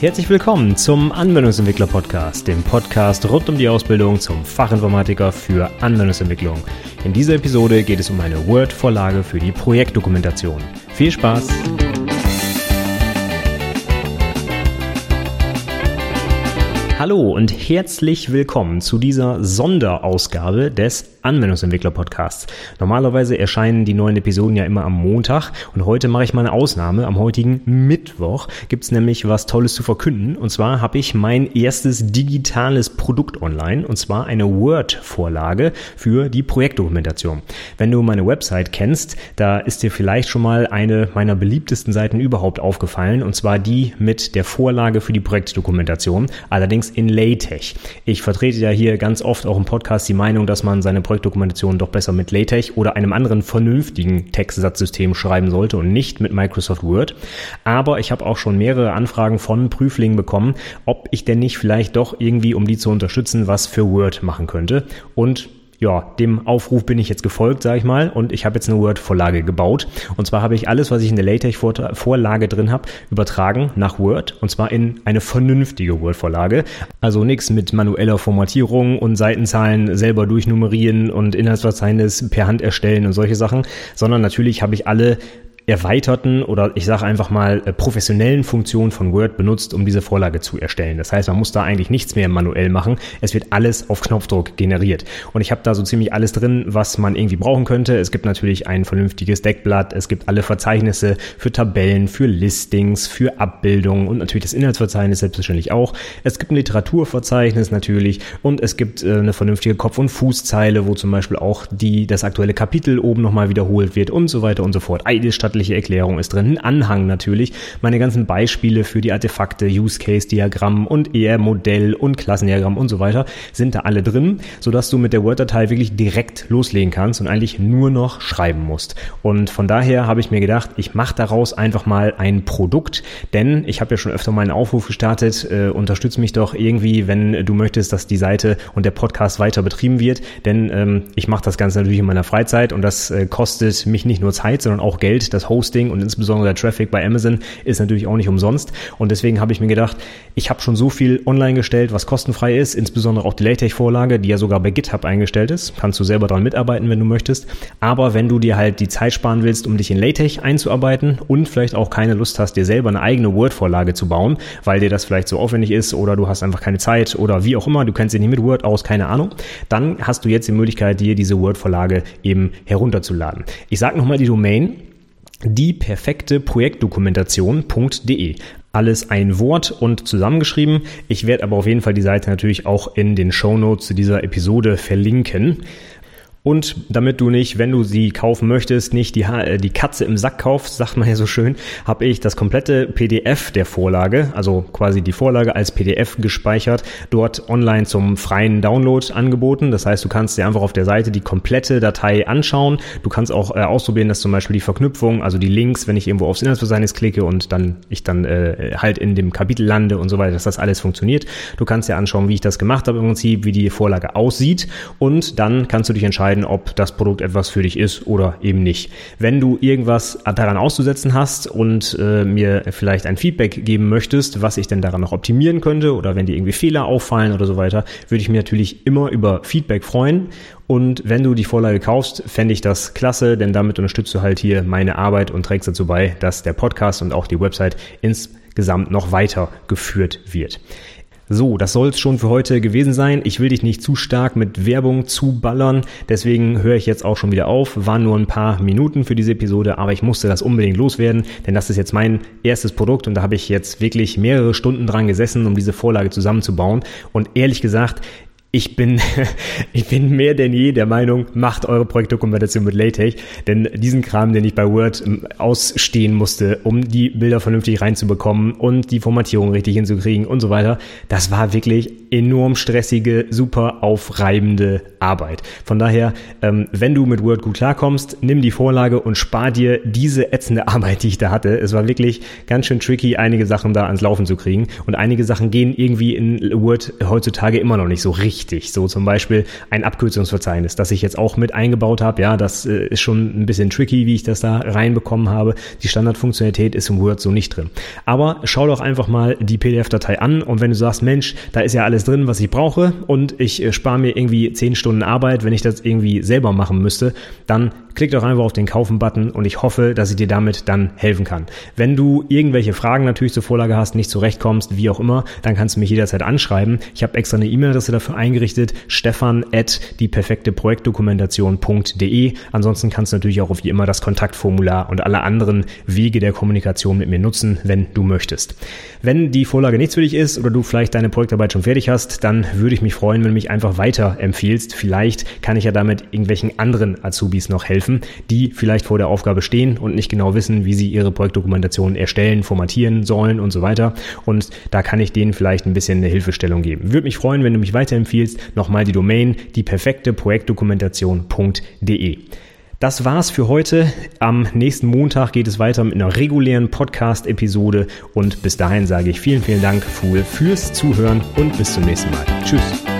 Herzlich willkommen zum Anwendungsentwickler Podcast, dem Podcast rund um die Ausbildung zum Fachinformatiker für Anwendungsentwicklung. In dieser Episode geht es um eine Word-Vorlage für die Projektdokumentation. Viel Spaß! Hallo und herzlich willkommen zu dieser Sonderausgabe des Anwendungsentwickler Podcasts. Normalerweise erscheinen die neuen Episoden ja immer am Montag und heute mache ich mal eine Ausnahme. Am heutigen Mittwoch gibt es nämlich was Tolles zu verkünden und zwar habe ich mein erstes digitales Produkt online und zwar eine Word-Vorlage für die Projektdokumentation. Wenn du meine Website kennst, da ist dir vielleicht schon mal eine meiner beliebtesten Seiten überhaupt aufgefallen und zwar die mit der Vorlage für die Projektdokumentation, allerdings in LaTeX. Ich vertrete ja hier ganz oft auch im Podcast die Meinung, dass man seine Projektdokumentation doch besser mit LaTeX oder einem anderen vernünftigen Textsatzsystem schreiben sollte und nicht mit Microsoft Word. Aber ich habe auch schon mehrere Anfragen von Prüflingen bekommen, ob ich denn nicht vielleicht doch irgendwie, um die zu unterstützen, was für Word machen könnte. Und ja, dem Aufruf bin ich jetzt gefolgt, sage ich mal, und ich habe jetzt eine Word-Vorlage gebaut. Und zwar habe ich alles, was ich in der LaTeX-Vorlage drin habe, übertragen nach Word, und zwar in eine vernünftige Word-Vorlage. Also nichts mit manueller Formatierung und Seitenzahlen selber durchnummerieren und Inhaltsverzeichnis per Hand erstellen und solche Sachen, sondern natürlich habe ich alle erweiterten oder ich sage einfach mal äh, professionellen Funktionen von Word benutzt, um diese Vorlage zu erstellen. Das heißt, man muss da eigentlich nichts mehr manuell machen. Es wird alles auf Knopfdruck generiert. Und ich habe da so ziemlich alles drin, was man irgendwie brauchen könnte. Es gibt natürlich ein vernünftiges Deckblatt, es gibt alle Verzeichnisse für Tabellen, für Listings, für Abbildungen und natürlich das Inhaltsverzeichnis selbstverständlich auch. Es gibt ein Literaturverzeichnis natürlich und es gibt äh, eine vernünftige Kopf- und Fußzeile, wo zum Beispiel auch die, das aktuelle Kapitel oben nochmal wiederholt wird und so weiter und so fort. Eine wissenschaftliche Erklärung ist drin, ein Anhang natürlich, meine ganzen Beispiele für die Artefakte, Use Case Diagramm und eher Modell und Klassendiagramm und so weiter sind da alle drin, sodass du mit der Word-Datei wirklich direkt loslegen kannst und eigentlich nur noch schreiben musst. Und von daher habe ich mir gedacht, ich mache daraus einfach mal ein Produkt, denn ich habe ja schon öfter mal einen Aufruf gestartet, äh, unterstütze mich doch irgendwie, wenn du möchtest, dass die Seite und der Podcast weiter betrieben wird, denn ähm, ich mache das Ganze natürlich in meiner Freizeit und das äh, kostet mich nicht nur Zeit, sondern auch Geld. Das Hosting und insbesondere der Traffic bei Amazon ist natürlich auch nicht umsonst. Und deswegen habe ich mir gedacht, ich habe schon so viel online gestellt, was kostenfrei ist, insbesondere auch die LaTeX-Vorlage, die ja sogar bei GitHub eingestellt ist. Kannst du selber dran mitarbeiten, wenn du möchtest. Aber wenn du dir halt die Zeit sparen willst, um dich in LaTeX einzuarbeiten und vielleicht auch keine Lust hast, dir selber eine eigene Word-Vorlage zu bauen, weil dir das vielleicht so aufwendig ist oder du hast einfach keine Zeit oder wie auch immer, du kennst dich nicht mit Word aus, keine Ahnung, dann hast du jetzt die Möglichkeit, dir diese Word-Vorlage eben herunterzuladen. Ich sage nochmal die Domain die perfekte Projektdokumentation.de. Alles ein Wort und zusammengeschrieben. Ich werde aber auf jeden Fall die Seite natürlich auch in den Show Notes zu dieser Episode verlinken. Und damit du nicht, wenn du sie kaufen möchtest, nicht die, äh, die Katze im Sack kaufst, sagt man ja so schön, habe ich das komplette PDF der Vorlage, also quasi die Vorlage als PDF gespeichert, dort online zum freien Download angeboten. Das heißt, du kannst dir einfach auf der Seite die komplette Datei anschauen. Du kannst auch äh, ausprobieren, dass zum Beispiel die Verknüpfung, also die Links, wenn ich irgendwo aufs Inhaltsverzeichnis klicke und dann ich dann äh, halt in dem Kapitel lande und so weiter, dass das alles funktioniert. Du kannst dir anschauen, wie ich das gemacht habe im Prinzip, wie die Vorlage aussieht und dann kannst du dich entscheiden, entscheiden, ob das Produkt etwas für dich ist oder eben nicht. Wenn du irgendwas daran auszusetzen hast und äh, mir vielleicht ein Feedback geben möchtest, was ich denn daran noch optimieren könnte oder wenn dir irgendwie Fehler auffallen oder so weiter, würde ich mich natürlich immer über Feedback freuen. Und wenn du die Vorlage kaufst, fände ich das klasse, denn damit unterstützt du halt hier meine Arbeit und trägst dazu bei, dass der Podcast und auch die Website insgesamt noch weiter geführt wird. So, das soll es schon für heute gewesen sein. Ich will dich nicht zu stark mit Werbung zuballern, deswegen höre ich jetzt auch schon wieder auf. Waren nur ein paar Minuten für diese Episode, aber ich musste das unbedingt loswerden, denn das ist jetzt mein erstes Produkt und da habe ich jetzt wirklich mehrere Stunden dran gesessen, um diese Vorlage zusammenzubauen. Und ehrlich gesagt, ich bin, ich bin mehr denn je der Meinung, macht eure Projektdokumentation mit LaTeX, denn diesen Kram, den ich bei Word ähm, ausstehen musste, um die Bilder vernünftig reinzubekommen und die Formatierung richtig hinzukriegen und so weiter, das war wirklich enorm stressige, super aufreibende Arbeit. Von daher, ähm, wenn du mit Word gut klarkommst, nimm die Vorlage und spar dir diese ätzende Arbeit, die ich da hatte. Es war wirklich ganz schön tricky, einige Sachen da ans Laufen zu kriegen und einige Sachen gehen irgendwie in Word heutzutage immer noch nicht so richtig wichtig. So zum Beispiel ein Abkürzungsverzeichnis, das ich jetzt auch mit eingebaut habe. Ja, das äh, ist schon ein bisschen tricky, wie ich das da reinbekommen habe. Die Standardfunktionalität ist im Word so nicht drin. Aber schau doch einfach mal die PDF-Datei an und wenn du sagst, Mensch, da ist ja alles drin, was ich brauche und ich äh, spare mir irgendwie zehn Stunden Arbeit, wenn ich das irgendwie selber machen müsste, dann klick doch einfach auf den Kaufen-Button und ich hoffe, dass ich dir damit dann helfen kann. Wenn du irgendwelche Fragen natürlich zur Vorlage hast, nicht zurechtkommst, wie auch immer, dann kannst du mich jederzeit anschreiben. Ich habe extra eine E-Mail-Adresse dafür eingerichtet, stefan at die perfekte Projektdokumentation.de. Ansonsten kannst du natürlich auch wie immer das Kontaktformular und alle anderen Wege der Kommunikation mit mir nutzen, wenn du möchtest. Wenn die Vorlage nichts für dich ist oder du vielleicht deine Projektarbeit schon fertig hast, dann würde ich mich freuen, wenn du mich einfach weiter empfiehlst. Vielleicht kann ich ja damit irgendwelchen anderen Azubis noch helfen helfen, die vielleicht vor der Aufgabe stehen und nicht genau wissen, wie sie ihre Projektdokumentation erstellen, formatieren sollen und so weiter. Und da kann ich denen vielleicht ein bisschen eine Hilfestellung geben. Würde mich freuen, wenn du mich weiterempfiehlst. Nochmal die Domain, die perfekte Projektdokumentation.de. Das war's für heute. Am nächsten Montag geht es weiter mit einer regulären Podcast-Episode und bis dahin sage ich vielen, vielen Dank, fürs Zuhören und bis zum nächsten Mal. Tschüss.